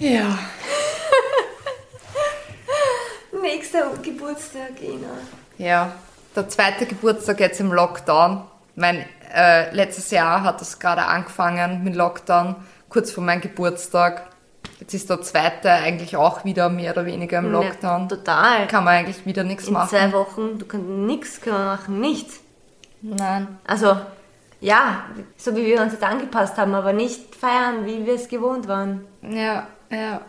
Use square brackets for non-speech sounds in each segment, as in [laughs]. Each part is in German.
Ja. [laughs] Nächster Geburtstag, Ina. Ja, der zweite Geburtstag jetzt im Lockdown. Mein äh, letztes Jahr hat es gerade angefangen mit Lockdown, kurz vor meinem Geburtstag. Jetzt ist der zweite eigentlich auch wieder mehr oder weniger im Lockdown. Ja, total. Kann man eigentlich wieder nichts In machen. zwei Wochen, du kannst nichts können machen, nichts. Nein. Also, ja, so wie wir uns jetzt angepasst haben, aber nicht feiern, wie wir es gewohnt waren. Ja, ja.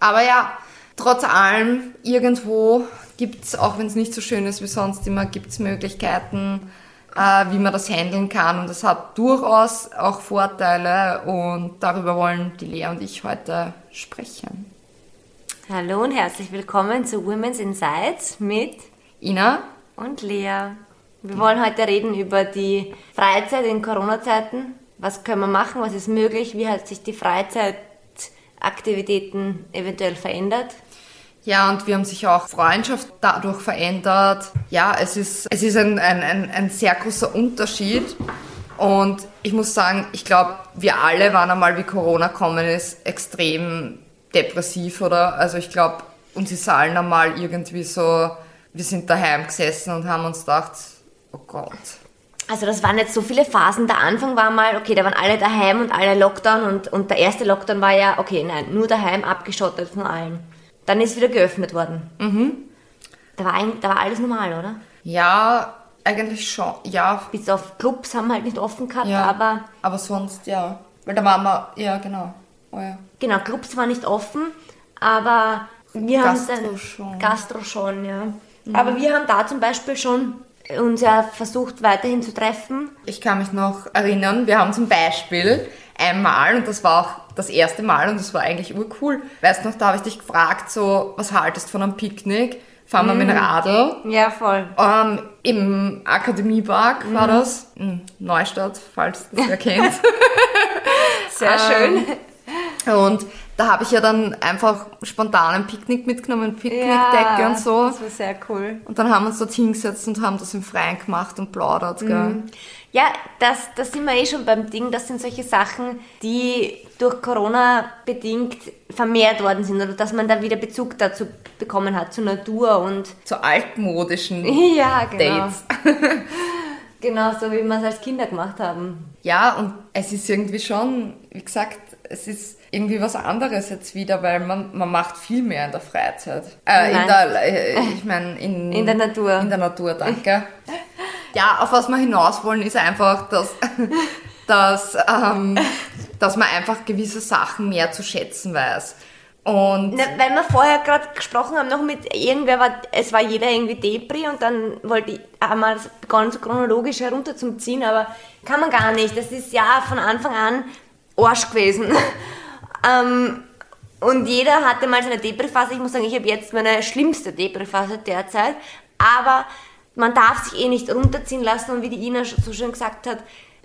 Aber ja, trotz allem, irgendwo gibt es, auch wenn es nicht so schön ist wie sonst immer, gibt es Möglichkeiten, äh, wie man das handeln kann. Und das hat durchaus auch Vorteile und darüber wollen die Lea und ich heute sprechen. Hallo und herzlich willkommen zu Women's Insights mit Ina? und Lea. Wir wollen heute reden über die Freizeit in Corona-Zeiten. Was können wir machen? Was ist möglich? Wie hat sich die Freizeitaktivitäten eventuell verändert? Ja, und wir haben sich auch Freundschaft dadurch verändert. Ja, es ist, es ist ein, ein, ein, ein sehr großer Unterschied. Und ich muss sagen, ich glaube, wir alle waren einmal, wie Corona kommen ist, extrem depressiv, oder? Also ich glaube, uns ist allen einmal irgendwie so, wir sind daheim gesessen und haben uns gedacht, oh Gott. Also das waren jetzt so viele Phasen. Der Anfang war mal, okay, da waren alle daheim und alle Lockdown und, und der erste Lockdown war ja, okay, nein, nur daheim, abgeschottet von allen. Dann ist wieder geöffnet worden. Mhm. Da war, ein, da war alles normal, oder? Ja, eigentlich schon, ja, Bis auf Clubs haben wir halt nicht offen gehabt, ja. aber aber sonst, ja. Weil da waren wir, ja, genau. Oh ja. genau, Clubs waren nicht offen, aber wir haben Gastro dann schon. Gastro schon, ja. Aber wir haben da zum Beispiel schon uns ja versucht weiterhin zu treffen. Ich kann mich noch erinnern, wir haben zum Beispiel einmal, und das war auch das erste Mal, und das war eigentlich urcool, weißt du noch, da habe ich dich gefragt, so, was haltest du von einem Picknick? Fahren wir mit dem Radl? Ja, voll. Ähm, Im Akademiepark war das, in Neustadt, falls das wer [laughs] kennt. Sehr schön. Und da habe ich ja dann einfach spontan ein Picknick mitgenommen, Picknickdecke und so. Das war sehr cool. Und dann haben wir uns dort hingesetzt und haben das im Freien gemacht und plaudert, gell? Ja, das, das sind wir eh schon beim Ding. Das sind solche Sachen, die durch Corona bedingt vermehrt worden sind oder dass man da wieder Bezug dazu bekommen hat, zur Natur und Zu altmodischen [laughs] ja, genau. Dates. [laughs] Genau so, wie wir es als Kinder gemacht haben. Ja, und es ist irgendwie schon, wie gesagt, es ist irgendwie was anderes jetzt wieder, weil man, man macht viel mehr in der Freizeit. Äh, in der, äh, ich meine, in, [laughs] In der Natur. In der Natur, danke. [laughs] ja, auf was wir hinaus wollen, ist einfach, dass, [laughs] dass, ähm, dass man einfach gewisse Sachen mehr zu schätzen weiß. Und Na, weil wir vorher gerade gesprochen haben, noch mit irgendwer war, es war jeder irgendwie Depri und dann wollte ich, haben wir das begonnen so chronologisch herunter zum Ziehen, aber kann man gar nicht. Das ist ja von Anfang an Arsch gewesen. Ähm, und jeder hatte mal seine Depri-Phase. Ich muss sagen, ich habe jetzt meine schlimmste Depri-Phase derzeit. Aber man darf sich eh nicht runterziehen lassen und wie die Ina so schön gesagt hat,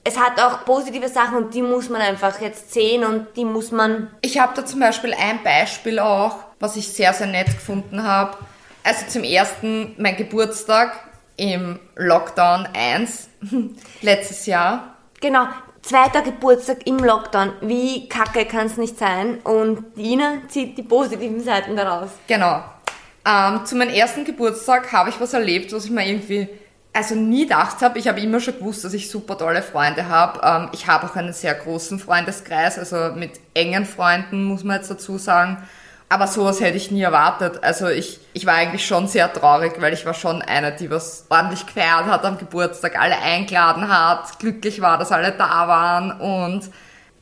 es hat auch positive Sachen und die muss man einfach jetzt sehen und die muss man Ich habe da zum Beispiel ein Beispiel auch, was ich sehr, sehr nett gefunden habe. Also zum ersten mein Geburtstag im Lockdown 1 [laughs] letztes Jahr. Genau, zweiter Geburtstag im Lockdown. Wie kacke kann es nicht sein? Und Ina zieht die positiven Seiten daraus. Genau. Ähm, zu meinem ersten Geburtstag habe ich was erlebt, was ich mir irgendwie also nie gedacht habe. Ich habe immer schon gewusst, dass ich super tolle Freunde habe. Ähm, ich habe auch einen sehr großen Freundeskreis, also mit engen Freunden, muss man jetzt dazu sagen. Aber sowas hätte ich nie erwartet. Also ich, ich war eigentlich schon sehr traurig, weil ich war schon eine, die was ordentlich gefeiert hat am Geburtstag, alle eingeladen hat, glücklich war, dass alle da waren und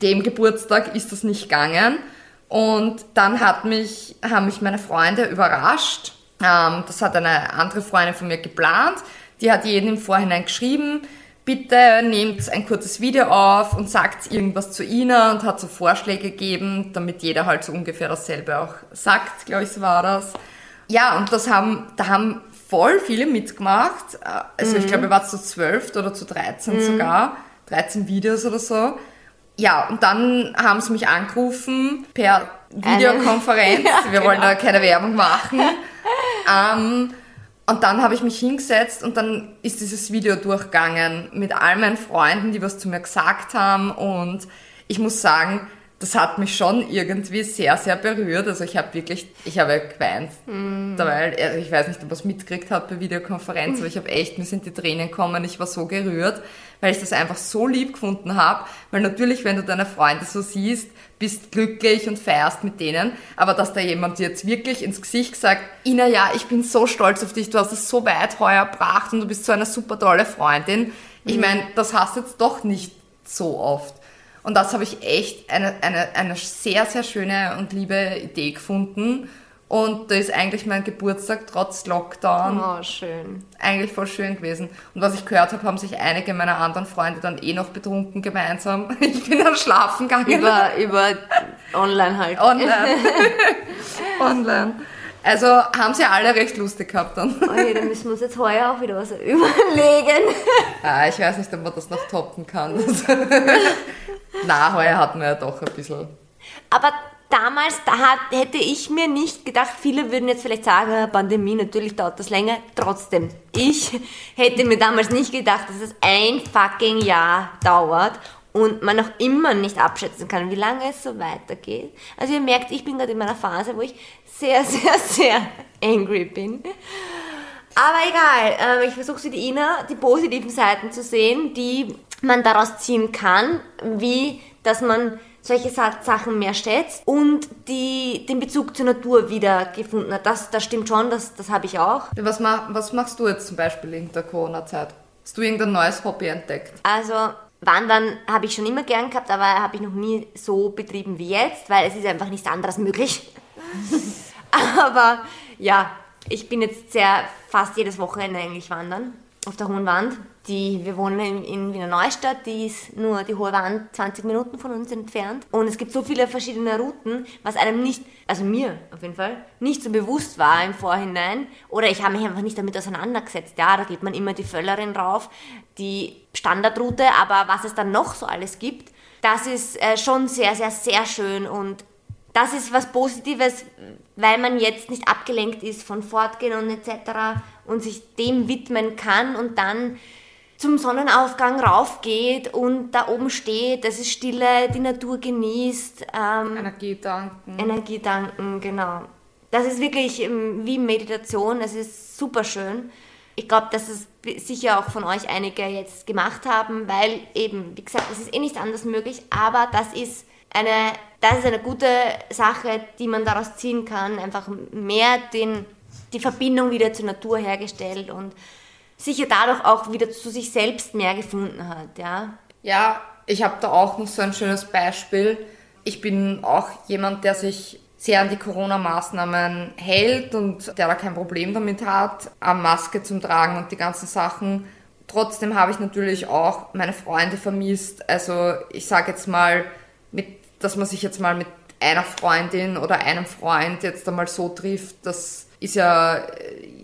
dem Geburtstag ist das nicht gegangen. Und dann hat mich, haben mich meine Freunde überrascht. Ähm, das hat eine andere Freundin von mir geplant. Die hat jeden im Vorhinein geschrieben, bitte nehmt ein kurzes Video auf und sagt irgendwas zu Ina und hat so Vorschläge gegeben, damit jeder halt so ungefähr dasselbe auch sagt, glaube ich, so war das. Ja, und das haben, da haben voll viele mitgemacht. Also ich glaube, ihr wart zu zwölf oder zu 13 sogar. 13 Videos oder so. Ja, und dann haben sie mich angerufen per Videokonferenz. [laughs] Ja, Wir wollen genau. da keine Werbung machen. [laughs] ähm, und dann habe ich mich hingesetzt und dann ist dieses Video durchgegangen mit all meinen Freunden, die was zu mir gesagt haben. Und ich muss sagen, das hat mich schon irgendwie sehr, sehr berührt. Also ich habe wirklich, ich habe geweint mm. dabei. Also ich weiß nicht, ob er es mitgekriegt hat bei Videokonferenz, aber ich habe echt, mir sind die Tränen gekommen. Ich war so gerührt, weil ich das einfach so lieb gefunden habe. Weil natürlich, wenn du deine Freunde so siehst, bist glücklich und feierst mit denen. Aber dass da jemand dir jetzt wirklich ins Gesicht sagt, Ina, ja, ich bin so stolz auf dich, du hast es so weit heuer gebracht und du bist so eine super tolle Freundin. Ich mm. meine, das hast du jetzt doch nicht so oft. Und das habe ich echt eine, eine, eine sehr, sehr schöne und liebe Idee gefunden. Und da ist eigentlich mein Geburtstag trotz Lockdown oh, schön. eigentlich voll schön gewesen. Und was ich gehört habe, haben sich einige meiner anderen Freunde dann eh noch betrunken gemeinsam. [laughs] Ich bin dann schlafen gegangen. Über, über online halt. Online. [laughs] online. Also haben sie alle recht lustig gehabt dann. Oh ja, dann müssen wir uns jetzt heuer auch wieder was überlegen. [laughs] Ah, ich weiß nicht, ob man das noch toppen kann. [laughs] Na, heuer hatten wir ja doch ein bisschen. Aber damals, da hat, hätte ich mir nicht gedacht, viele würden jetzt vielleicht sagen, ah, Pandemie, natürlich dauert das länger. Trotzdem, ich hätte mir damals nicht gedacht, dass es ein fucking Jahr dauert und man noch immer nicht abschätzen kann, wie lange es so weitergeht. Also ihr merkt, ich bin gerade in meiner Phase, wo ich sehr, sehr, sehr angry bin. Aber egal, ähm, ich versuche sie die die positiven Seiten zu sehen, die man daraus ziehen kann, wie dass man solche Sachen mehr schätzt und die, den Bezug zur Natur wieder gefunden hat. Das, das stimmt schon, das, das habe ich auch. Was, was machst du jetzt zum Beispiel in der Corona-Zeit? Hast du irgendein neues Hobby entdeckt? Also Wandern habe ich schon immer gern gehabt, aber habe ich noch nie so betrieben wie jetzt, weil es ist einfach nichts anderes möglich. [laughs] [laughs] aber ja, ich bin jetzt sehr fast jedes Wochenende eigentlich wandern auf der Hohen Wand. Die, wir wohnen in, in Wiener Neustadt, die ist nur die Hohe Wand 20 Minuten von uns entfernt. Und es gibt so viele verschiedene Routen, was einem nicht, also mir auf jeden Fall, nicht so bewusst war im Vorhinein. Oder ich habe mich einfach nicht damit auseinandergesetzt. Ja, da geht man immer die Völlerin rauf, die Standardroute, aber was es dann noch so alles gibt, das ist äh, schon sehr, sehr, sehr schön und das ist was Positives, weil man jetzt nicht abgelenkt ist von Fortgehen und etc. und sich dem widmen kann und dann zum Sonnenaufgang raufgeht und da oben steht, das ist Stille, die Natur genießt. Ähm, Energie tanken. Energie tanken, genau. Das ist wirklich ähm, wie Meditation, das ist super schön. Ich glaube, dass es sicher auch von euch einige jetzt gemacht haben, weil eben, wie gesagt, es ist eh nicht anders möglich, aber das ist eine, das ist eine gute Sache, die man daraus ziehen kann. Einfach mehr den, die Verbindung wieder zur Natur hergestellt und sicher dadurch auch wieder zu sich selbst mehr gefunden hat. Ja, ja ich habe da auch noch so ein schönes Beispiel. Ich bin auch jemand, der sich sehr an die Corona-Maßnahmen hält und der da kein Problem damit hat, eine Maske zum Tragen und die ganzen Sachen. Trotzdem habe ich natürlich auch meine Freunde vermisst. Also ich sage jetzt mal, mit, dass man sich jetzt mal mit einer Freundin oder einem Freund jetzt einmal so trifft, das ist ja,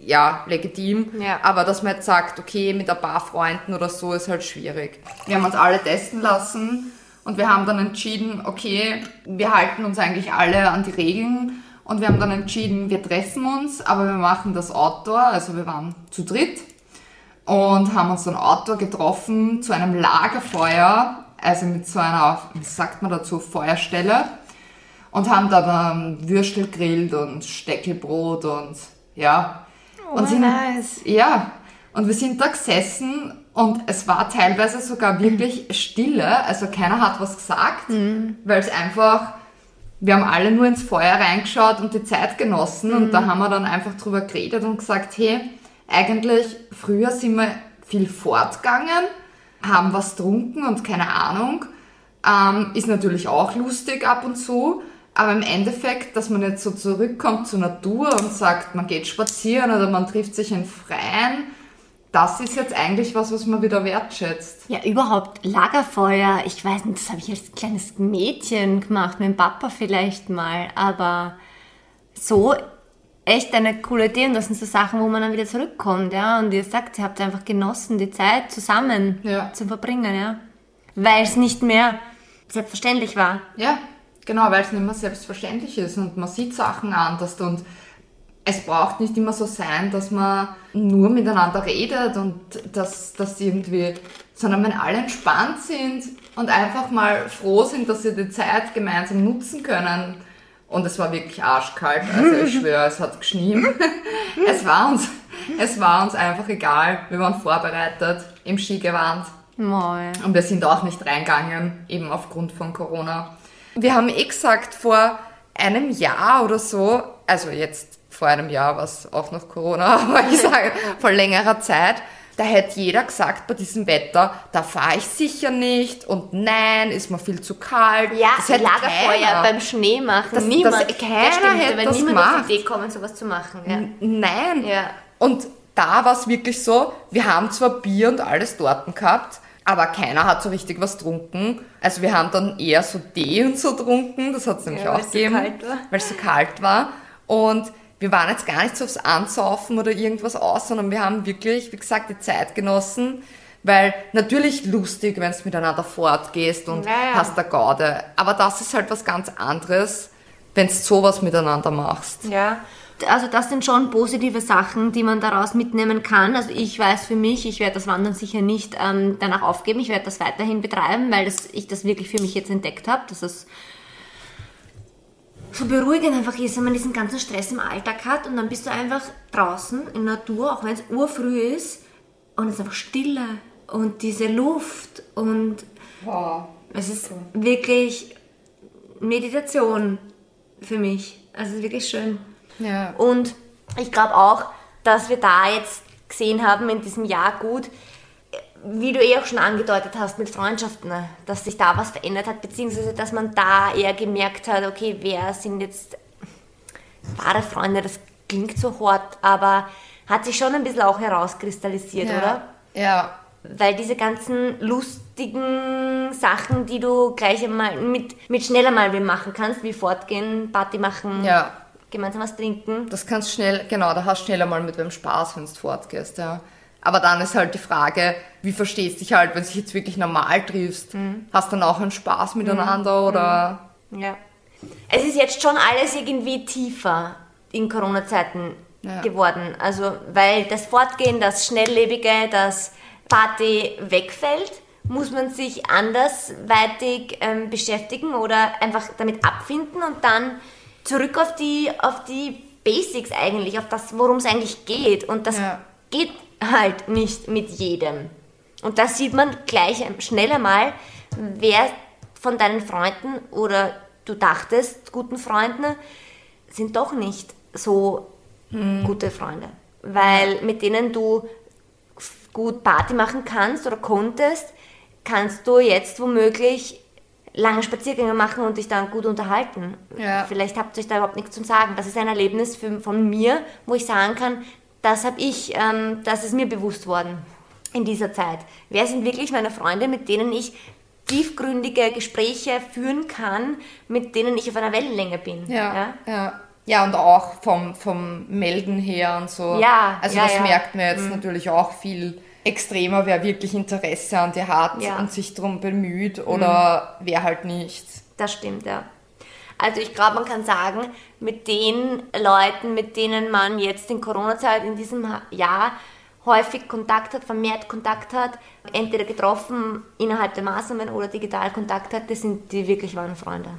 ja legitim. Ja. Aber dass man jetzt sagt, okay, mit ein paar Freunden oder so ist halt schwierig. Wir haben uns alle testen lassen und wir haben dann entschieden, okay, wir halten uns eigentlich alle an die Regeln und wir haben dann entschieden, wir treffen uns, aber wir machen das Outdoor, also wir waren zu dritt und haben uns dann Outdoor getroffen zu einem Lagerfeuer also mit so einer, wie sagt man dazu, Feuerstelle und haben da dann Würstel grillt und Steckelbrot und ja. Oh, und sind, nice. Ja, und wir sind da gesessen und es war teilweise sogar wirklich Stille, also keiner hat was gesagt, mhm. weil es einfach, wir haben alle nur ins Feuer reingeschaut und die Zeit genossen mhm. und da haben wir dann einfach drüber geredet und gesagt, hey, eigentlich früher sind wir viel fortgegangen haben was trunken und keine Ahnung. Ähm, ist natürlich auch lustig ab und zu. Aber im Endeffekt, dass man jetzt so zurückkommt zur Natur und sagt, man geht spazieren oder man trifft sich in Freien, das ist jetzt eigentlich was, was man wieder wertschätzt. Ja, überhaupt Lagerfeuer. Ich weiß nicht, das habe ich als kleines Mädchen gemacht, mit dem Papa vielleicht mal. Aber so echt eine coole Idee und das sind so Sachen, wo man dann wieder zurückkommt, ja. Und ihr sagt, ihr habt einfach genossen, die Zeit zusammen ja. zu verbringen, ja. Weil es nicht mehr selbstverständlich war. Ja, genau, weil es nicht mehr selbstverständlich ist und man sieht Sachen anders und es braucht nicht immer so sein, dass man nur miteinander redet und dass das irgendwie, sondern wenn alle entspannt sind und einfach mal froh sind, dass sie die Zeit gemeinsam nutzen können. Und es war wirklich arschkalt, also ich schwöre, es hat geschnien. [laughs] Es war uns, es war uns einfach egal. Wir waren vorbereitet im Skigewand. Moin. Und wir sind auch nicht reingegangen, eben aufgrund von Corona. Wir haben eh gesagt, vor einem Jahr oder so, also jetzt vor einem Jahr war es auch noch Corona, [laughs] aber ich sage vor längerer Zeit, da hätte jeder gesagt, bei diesem Wetter, da fahre ich sicher nicht und nein, ist mir viel zu kalt. Ja, das hätte Lagerfeuer keiner. beim Schnee machen. Das- niemand. das- keiner ja, stimmt, hätte das niemand auf gemacht. die Idee kommen, sowas zu machen. Ja. Nein. Ja. Und da war es wirklich so, wir haben zwar Bier und alles dort gehabt, aber keiner hat so richtig was getrunken. Also wir haben dann eher so Tee und so getrunken, das hat es nämlich Ja, auch so gegeben, war. weil es so kalt war. Und wir waren jetzt gar nicht so aufs Ansaufen oder irgendwas aus, sondern wir haben wirklich, wie gesagt, die Zeit genossen. Weil natürlich lustig, wenn du miteinander fortgehst und Ja, ja. hast der Gaude. Aber das ist halt was ganz anderes, wenn du sowas miteinander machst. Ja. Also das sind schon positive Sachen, die man daraus mitnehmen kann. Also ich weiß für mich, ich werde das Wandern sicher nicht ähm, danach aufgeben. Ich werde das weiterhin betreiben, weil das, ich das wirklich für mich jetzt entdeckt habe, dass es so beruhigend einfach ist, wenn man diesen ganzen Stress im Alltag hat und dann bist du einfach draußen in der Natur, auch wenn es urfrüh ist und es ist einfach Stille und diese Luft und Wow. es ist wirklich Meditation für mich. Also es ist wirklich schön. Ja. Und ich glaube auch, dass wir da jetzt gesehen haben in diesem Jahr gut, wie du eh auch schon angedeutet hast mit Freundschaften, ne, dass sich da was verändert hat, beziehungsweise dass man da eher gemerkt hat, okay, wer sind jetzt wahre Freunde, das klingt so hart, aber hat sich schon ein bisschen auch herauskristallisiert, oder? Ja. Weil diese ganzen lustigen Sachen, die du gleich einmal mit, mit schneller mal machen kannst, wie fortgehen, Party machen, Ja. gemeinsam was trinken. Das kannst schnell, genau, da hast du schneller mal mit wem Spaß, wenn du fortgehst, ja. Aber dann ist halt die Frage, wie verstehst dich halt, wenn du dich jetzt wirklich normal triffst? Mhm. Hast dann auch einen Spaß miteinander oder? Ja. Es ist jetzt schon alles irgendwie tiefer in Corona-Zeiten Ja. geworden. Also, weil das Fortgehen, das Schnelllebige, das Party wegfällt, muss man sich andersweitig ähm, beschäftigen oder einfach damit abfinden und dann zurück auf die, auf die Basics eigentlich, auf das, worum es eigentlich geht. Und das Ja. geht halt nicht mit jedem. Und da sieht man gleich schnell einmal, wer von deinen Freunden oder du dachtest, guten Freunden, sind doch nicht so gute Freunde. Weil mit denen du gut Party machen kannst oder konntest, kannst du jetzt womöglich lange Spaziergänge machen und dich dann gut unterhalten. Ja. Vielleicht habt ihr euch da überhaupt nichts zu sagen. Das ist ein Erlebnis für, von mir, wo ich sagen kann, das habe ich, ähm, das ist mir bewusst worden in dieser Zeit. Wer sind wirklich meine Freunde, mit denen ich tiefgründige Gespräche führen kann, mit denen ich auf einer Wellenlänge bin? Ja, ja. Ja, und auch vom, vom Melden her und so. Ja, Also ja, das ja. Mhm. merkt man jetzt natürlich auch viel extremer, wer wirklich Interesse an dir hat Ja. Mhm. und sich darum bemüht oder wer halt nicht. Das stimmt, ja. Also ich glaube, man kann sagen, mit den Leuten, mit denen man jetzt in Corona-Zeit in diesem Jahr häufig Kontakt hat, vermehrt Kontakt hat, entweder getroffen innerhalb der Maßnahmen oder digital Kontakt hat, das sind die wirklich wahren Freunde.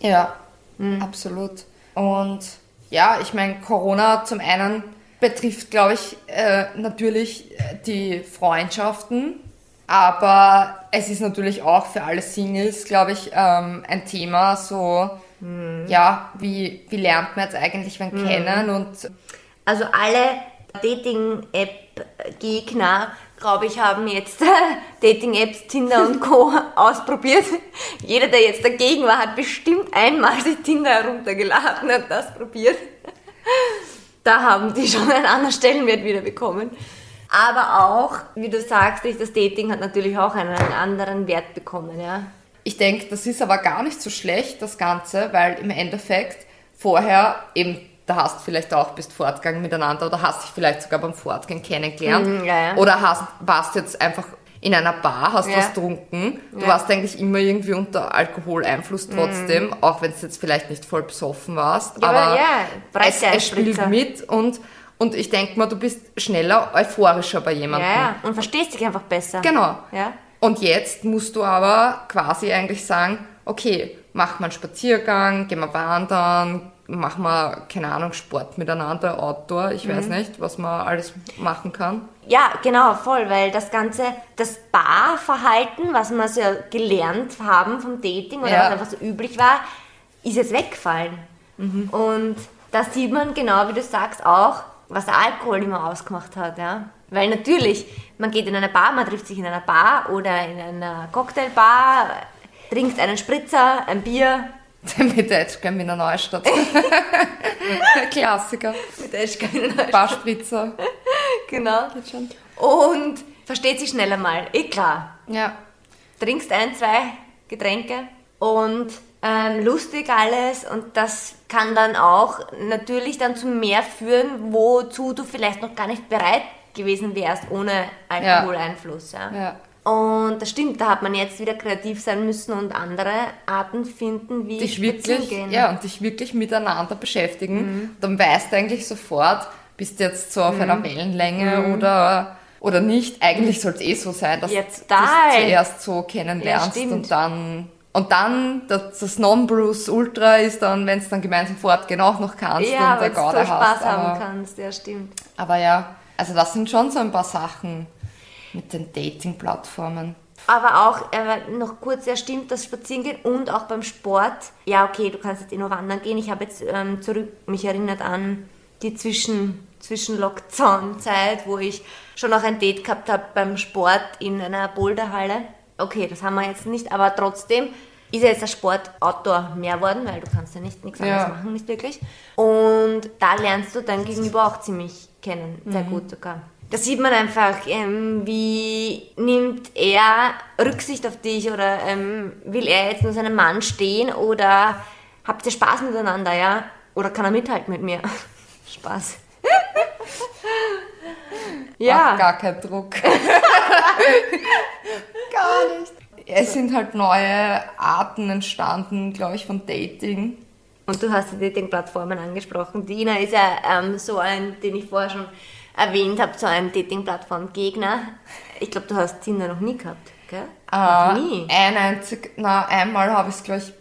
Ja, Mhm. absolut. Und ja, ich meine, Corona zum einen betrifft, glaube ich, äh, natürlich äh, die Freundschaften, aber es ist natürlich auch für alle Singles, glaube ich, ähm, ein Thema, so, Mhm. ja, wie, wie lernt man jetzt eigentlich wen kennen und Also alle Dating-App-Gegner, glaube ich, haben jetzt [laughs] Dating-Apps, Tinder und Co. [laughs] ausprobiert. Jeder, der jetzt dagegen war, hat bestimmt einmal sich Tinder heruntergeladen und das probiert. Da haben die schon einen anderen Stellenwert wieder bekommen. Aber auch, wie du sagst, das Dating hat natürlich auch einen anderen Wert bekommen, ja. Ich denke, das ist aber gar nicht so schlecht, das Ganze, weil im Endeffekt vorher eben, da hast du vielleicht auch, bist fortgegangen miteinander oder hast dich vielleicht sogar beim Fortgehen kennengelernt. Mhm, ja, ja. Oder hast, warst jetzt einfach in einer Bar, hast Ja. was getrunken. Du warst eigentlich immer irgendwie unter Alkoholeinfluss trotzdem, auch wenn es jetzt vielleicht nicht voll besoffen warst. Aber es, es spielt mit und, und ich denke mal, du bist schneller euphorischer bei jemandem. Ja, ja, und verstehst dich einfach besser. Genau. Ja. Und jetzt musst du aber quasi eigentlich sagen, okay, mach mal einen Spaziergang, geh mal wandern, mach mal, keine Ahnung, Sport miteinander, Outdoor, ich weiß Mhm. nicht, was man alles machen kann. Ja, genau, voll, weil das ganze, das Barverhalten, was wir so gelernt haben vom Dating oder Ja. was einfach so üblich war, ist jetzt weggefallen. Und da sieht man genau, wie du sagst, auch, was der Alkohol immer ausgemacht hat, ja. Weil natürlich, man geht in eine Bar, man trifft sich in einer Bar oder in einer Cocktailbar, trinkt einen Spritzer, ein Bier. [laughs] Mit der Edge in der Neustadt. [laughs] Klassiker. Mit der Eschkeiner. Barspritzer. [laughs] Genau. Und versteht sich schneller mal, eh klar. Ja. trinkst ein, zwei Getränke und ähm, lustig alles und das kann dann auch natürlich dann zu mehr führen, wozu du vielleicht noch gar nicht bereit gewesen wärst ohne Alkoholeinfluss. Ja. Ja. Und das stimmt, da hat man jetzt wieder kreativ sein müssen und andere Arten finden, wie Dich wirklich, gehen. ja, und dich wirklich miteinander beschäftigen. Mhm. Dann weißt du eigentlich sofort, bist du jetzt so auf einer Mhm. Wellenlänge oder, oder nicht. Eigentlich soll es eh so sein, dass Ja, du es total. zuerst so kennenlernst Ja, und dann und dann das, das Non-Bruce Ultra ist dann, wenn es dann gemeinsam fortgehen auch noch kannst Ja, und der du so Gaude Spaß hast. haben Aber, kannst, ja stimmt. aber ja, also das sind schon so ein paar Sachen mit den Dating-Plattformen. Aber auch äh, noch kurz, ja stimmt, das Spazierengehen und auch beim Sport. Ja, okay, du kannst jetzt eh nur wandern gehen. Ich habe jetzt ähm, zurück mich erinnert an die Zwischen, Zwischen-Lockdown-Zeit, wo ich schon noch ein Date gehabt habe beim Sport in einer Boulderhalle. Okay, das haben wir jetzt nicht, aber trotzdem ist ja jetzt der Sport Outdoor mehr worden, weil du kannst ja nicht nichts anderes Ja. machen, nicht wirklich. Und da lernst du dein Gegenüber auch ziemlich kennen, sehr gut sogar. Da sieht man einfach, ähm, wie nimmt er Rücksicht auf dich oder ähm, will er jetzt nur seinem Mann stehen oder habt ihr Spaß miteinander, ja? Oder kann er mithalten mit mir? [laughs] Spaß. Ja, gar kein Druck. [laughs] gar nicht. Es sind halt neue Arten entstanden, glaube ich, von Dating. und du hast die Dating-Plattformen angesprochen. Dina ist ja ähm, so ein, den ich vorher schon erwähnt habe, so ein Dating-Plattform-Gegner. Ich glaube, du hast Tinder noch nie gehabt, gell? Äh, noch nie. Ein einzig, na, einmal habe ich es, glaube ich,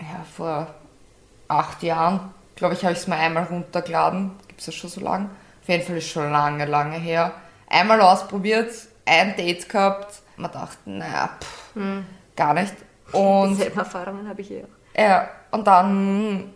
ja, vor acht Jahren, glaube ich, habe ich es mal einmal runtergeladen. Gibt es ja schon so lange. Auf jeden Fall ist schon lange, lange her. Einmal ausprobiert, ein Date gehabt. Man dachte, naja, pff, Hm. gar nicht. Und Dieselben Erfahrungen habe ich eh auch. Ja, und dann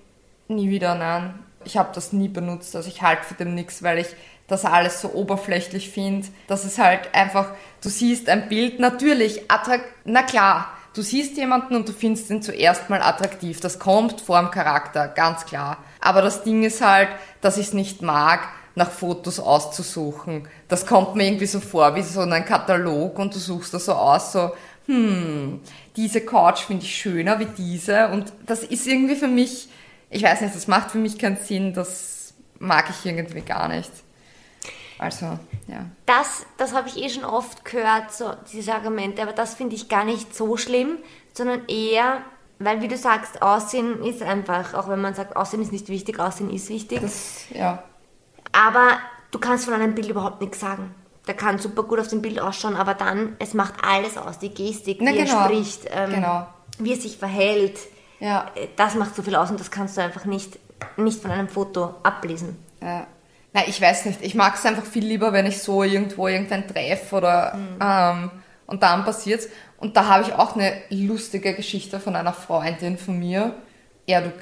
nie wieder, nein. Ich habe das nie benutzt, also ich halte von dem nichts, weil ich das alles so oberflächlich finde. Das ist halt einfach, du siehst ein Bild, natürlich, attrakt, na klar, du siehst jemanden und du findest ihn zuerst mal attraktiv. Das kommt vor dem Charakter, ganz klar. Aber das Ding ist halt, dass ich es nicht mag, nach Fotos auszusuchen. Das kommt mir irgendwie so vor wie so ein Katalog und du suchst da so aus, so, hm, diese Couch finde ich schöner wie diese und das ist irgendwie für mich, ich weiß nicht, das macht für mich keinen Sinn, das mag ich irgendwie gar nicht. Also, ja. Das, das habe ich eh schon oft gehört, so diese Argumente, aber das finde ich gar nicht so schlimm, sondern eher, weil wie du sagst, Aussehen ist einfach, auch wenn man sagt, Aussehen ist nicht wichtig, Aussehen ist wichtig, Das, ja. Aber du kannst von einem Bild überhaupt nichts sagen. Der kann super gut auf dem Bild ausschauen, aber dann, es macht alles aus, die Gestik, Na, wie er genau. spricht, ähm, Genau. wie er sich verhält, Ja. Äh, das macht so viel aus und das kannst du einfach nicht, nicht von einem Foto ablesen. Ja. Nein, ich weiß nicht. Ich mag es einfach viel lieber, wenn ich so irgendwo irgendein treff oder ähm, und dann passiert's. Und da habe ich auch eine lustige Geschichte von einer Freundin von mir. Ja, du,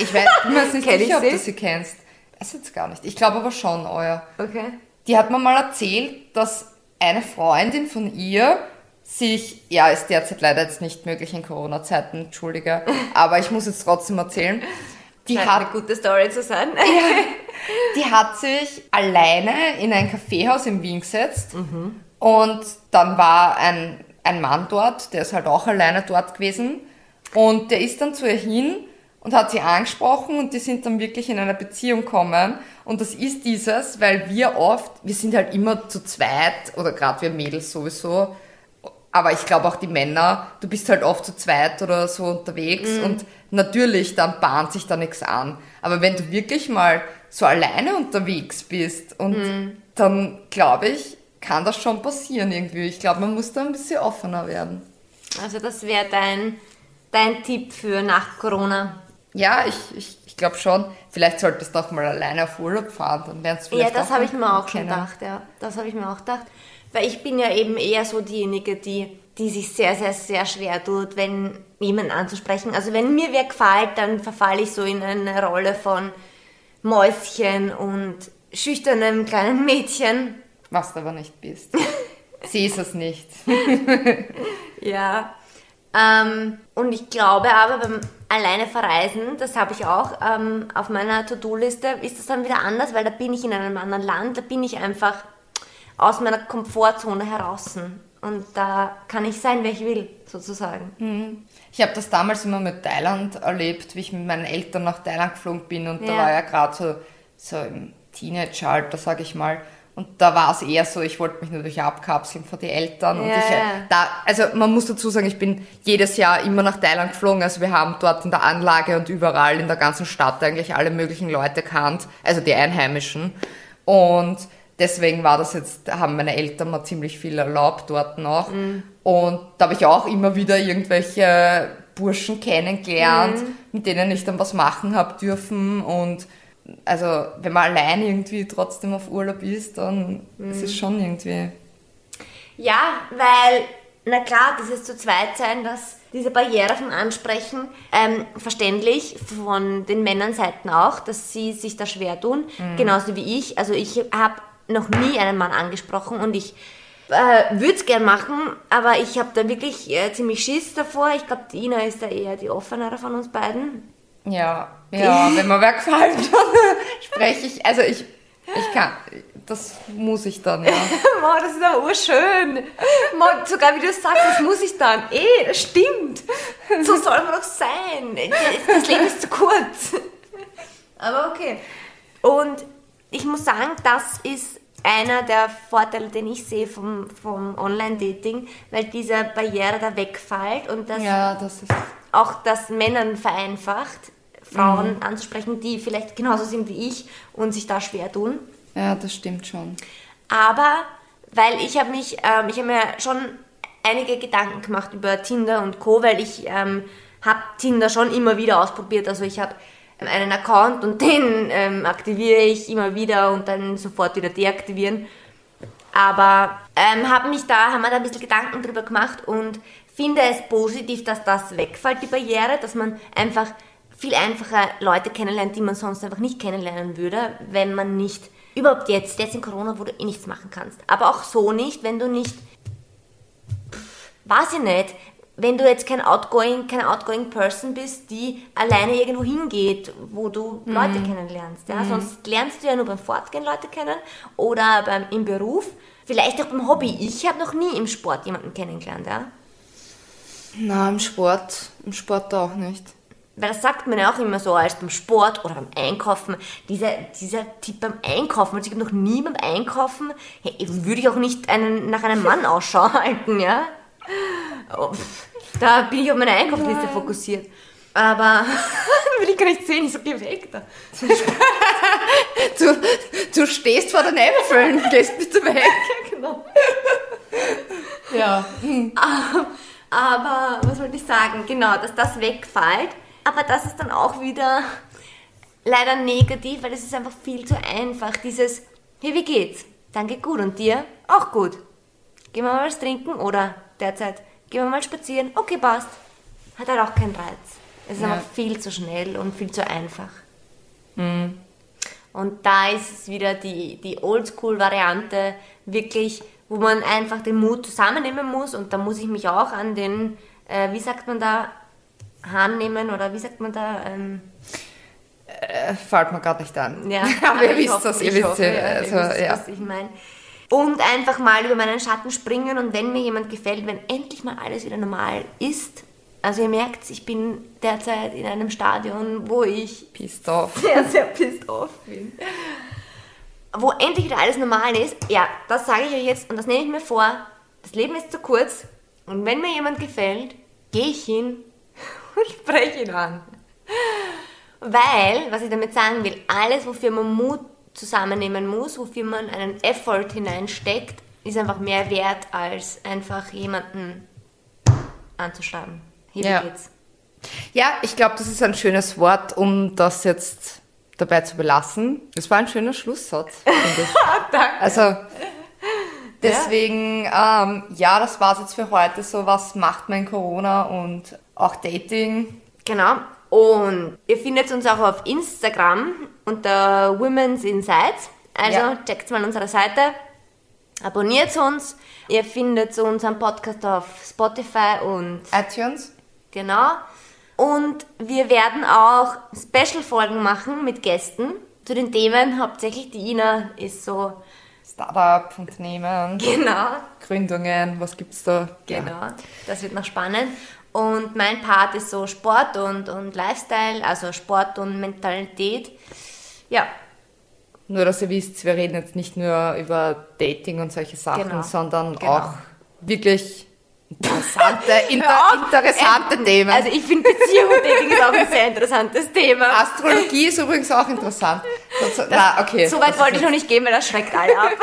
ich weiß, bin mir jetzt nicht [laughs] ich sicher, ob du sie kennst. Weiß jetzt gar nicht. Ich glaube aber schon, euer. Okay. Die hat mir mal erzählt, dass eine Freundin von ihr sich, ja, ist derzeit leider jetzt nicht möglich in Corona-Zeiten, entschuldige, [laughs] aber ich muss jetzt trotzdem erzählen. Die Scheint hat eine gute Story zu sein. [laughs] die hat sich alleine in ein Kaffeehaus in Wien gesetzt und dann war ein, ein Mann dort, der ist halt auch alleine dort gewesen und der ist dann zu ihr hin und hat sie angesprochen und die sind dann wirklich in eine Beziehung gekommen und das ist dieses, weil wir oft, wir sind halt immer zu zweit oder gerade wir Mädels sowieso Aber ich glaube auch die Männer, du bist halt oft zu zweit oder so unterwegs Mhm. und natürlich, dann bahnt sich da nichts an. Aber wenn du wirklich mal so alleine unterwegs bist und Mhm. dann glaube ich, kann das schon passieren irgendwie. Ich glaube, man muss da ein bisschen offener werden. Also das wäre dein, dein Tipp für nach Corona. Ja, ich, ich, ich glaube schon. Vielleicht solltest du auch mal alleine auf Urlaub fahren, dann lernst du Ja, vielleicht das auch habe ich mir auch schon gedacht, ja. Das habe ich mir auch gedacht. Weil ich bin ja eben eher so diejenige, die, die sich sehr, sehr, sehr schwer tut, wenn jemanden anzusprechen. Also wenn mir wer gefällt, dann verfalle ich so in eine Rolle von Mäuschen und schüchternem kleinen Mädchen. Was du aber nicht bist. [laughs] Sie ist es nicht. Ja. Ähm, und ich glaube aber beim alleine verreisen, das habe ich auch ähm, auf meiner To-Do-Liste, ist das dann wieder anders, weil da bin ich in einem anderen Land, da bin ich einfach aus meiner Komfortzone heraus. Und da kann ich sein, wer ich will, sozusagen. Ich habe das damals immer mit Thailand erlebt, wie ich mit meinen Eltern nach Thailand geflogen bin und da Ja. war ja gerade so, so im Teenageralter, sage ich mal. Und da war es eher so, ich wollte mich natürlich abkapseln von den Eltern. Und Ja, ich, äh, da, also man muss dazu sagen, ich bin jedes Jahr immer nach Thailand geflogen. Also wir haben dort in der Anlage und überall in der ganzen Stadt eigentlich alle möglichen Leute kannt, also die Einheimischen. Und deswegen war das jetzt, haben meine Eltern mir ziemlich viel erlaubt dort noch. Und da habe ich auch immer wieder irgendwelche Burschen kennengelernt, mit denen ich dann was machen habe dürfen. Und also wenn man allein irgendwie trotzdem auf Urlaub ist, dann ist es schon irgendwie. Ja, weil, na klar, dieses zu zweit sein, dass diese Barriere vom Ansprechen, ähm, verständlich von den Männernseiten auch, dass sie sich da schwer tun, genauso wie ich. Also ich habe noch nie einen Mann angesprochen und ich äh, würde es gern machen, aber ich habe da wirklich äh, ziemlich Schiss davor. Ich glaube, Dina ist da eher die offenere von uns beiden. Ja, ja, wenn mir [laughs] wer gefällt, dann [laughs] spreche ich. Also ich, ich kann, das muss ich dann, ja. [laughs] Wow, das ist aber urschön. Mo, sogar wie du sagst, das muss ich dann. Eh, das stimmt. So soll man doch sein. Das Leben ist zu kurz. Aber okay. Und ich muss sagen, das ist einer der Vorteile, den ich sehe vom, vom Online-Dating, weil diese Barriere da wegfällt und das Ja, das auch das Männern vereinfacht, Frauen anzusprechen, die vielleicht genauso sind wie ich und sich da schwer tun. Ja, das stimmt schon. Aber weil ich habe mich, ähm, ich habe mir schon einige Gedanken gemacht über Tinder und Co, weil ich ähm, habe Tinder schon immer wieder ausprobiert. Also ich habe einen Account und [laughs] den ähm, aktiviere ich immer wieder und dann sofort wieder deaktivieren. Aber ähm, habe mich da, haben wir da ein bisschen Gedanken drüber gemacht und finde es positiv, dass das wegfällt, die Barriere, dass man einfach viel einfacher Leute kennenlernt, die man sonst einfach nicht kennenlernen würde, wenn man nicht, überhaupt jetzt, jetzt in Corona, wo du eh nichts machen kannst. Aber auch so nicht, wenn du nicht, pff, weiß ich nicht, wenn du jetzt kein outgoing, keine outgoing Person bist, die alleine irgendwo hingeht, wo du Leute kennenlernst. Ja? Sonst lernst du ja nur beim Fortgehen Leute kennen oder beim, im Beruf, vielleicht auch beim Hobby. Ich habe noch nie im Sport jemanden kennengelernt. Ja? Na, im Sport, im Sport auch nicht. Weil das sagt man ja auch immer so, als beim Sport oder beim Einkaufen. Dieser, dieser Tipp beim Einkaufen, also ich habe noch nie beim Einkaufen, hey, würde ich auch nicht einen, nach einem Mann [laughs] Ausschau halten, ja? Oh, da bin ich auf meine Einkaufsliste fokussiert. Aber [laughs] will ich gar nicht sehen, ich so geh weg da. Du, du stehst vor den Äpfeln, gehst bitte weg. [laughs] genau. Ja. Aber was wollte ich sagen? Genau, dass das wegfällt. Aber das ist dann auch wieder leider negativ, weil es ist einfach viel zu einfach. Dieses, hey, wie geht's? Danke, gut. Und dir? Auch gut. Gehen wir mal was trinken oder derzeit gehen wir mal spazieren. Okay, passt. Hat halt auch keinen Reiz. Es ist Ja. einfach viel zu schnell und viel zu einfach. Und da ist es wieder die, die Oldschool-Variante, wirklich, wo man einfach den Mut zusammennehmen muss. Und da muss ich mich auch an den, äh, wie sagt man da, Hahn nehmen oder wie sagt man da? Ähm, Äh, fällt mir gerade nicht an. ja, [laughs] aber ihr wisst das, ihr wisst ihr Also, was ich meine. Und einfach mal über meinen Schatten springen und wenn mir jemand gefällt, wenn endlich mal alles wieder normal ist. Also ihr merkt, ich bin derzeit in einem Stadion, wo ich Pissed off. [laughs] sehr, sehr pissed off bin. Wo endlich wieder alles normal ist, ja, das sage ich euch jetzt und das nehme ich mir vor. Das Leben ist zu kurz. Und wenn mir jemand gefällt, gehe ich hin [laughs] und spreche ihn an. Weil, was ich damit sagen will, alles, wofür man Mut zusammennehmen muss, wofür man einen Effort hineinsteckt, ist einfach mehr wert, als einfach jemanden anzuschreiben. Hier Ja. geht's. Ja, ich glaube, das ist ein schönes Wort, um das jetzt dabei zu belassen. Das war ein schöner Schlusssatz. [laughs] Danke. Also deswegen, ja, ähm, ja das war's jetzt für heute. So was macht man in Corona und auch Dating. Genau. Und ihr findet uns auch auf Instagram unter Women's Insights. Also Ja. checkt mal unsere Seite, abonniert uns. Ihr findet unseren Podcast auf Spotify und iTunes. genau. Und wir werden auch Special-Folgen machen mit Gästen zu den Themen. Hauptsächlich die Ina ist so, Startup, Unternehmen, genau, Gründungen, was gibt's da? Genau, das wird noch spannend. Und mein Part ist so Sport und, und Lifestyle, also Sport und Mentalität. Ja, Nur, dass ihr wisst, wir reden jetzt nicht nur über Dating und solche Sachen, Genau. sondern Genau. auch wirklich interessante, [laughs] inter, interessante Ähm, Themen. Also ich finde Beziehung und Dating ist auch ein sehr interessantes Thema. Astrologie ist übrigens auch interessant. Das, na, okay. so weit Das wollte ich noch nicht gehen, weil das schreckt alle ab. [laughs]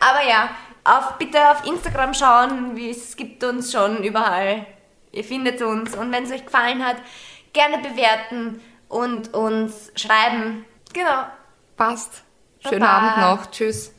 Aber ja, auf, bitte auf Instagram schauen, wie es gibt uns schon überall. Ihr findet uns und wenn es euch gefallen hat, gerne bewerten und uns schreiben. Genau. Passt. Schönen Baba. Abend noch. Tschüss.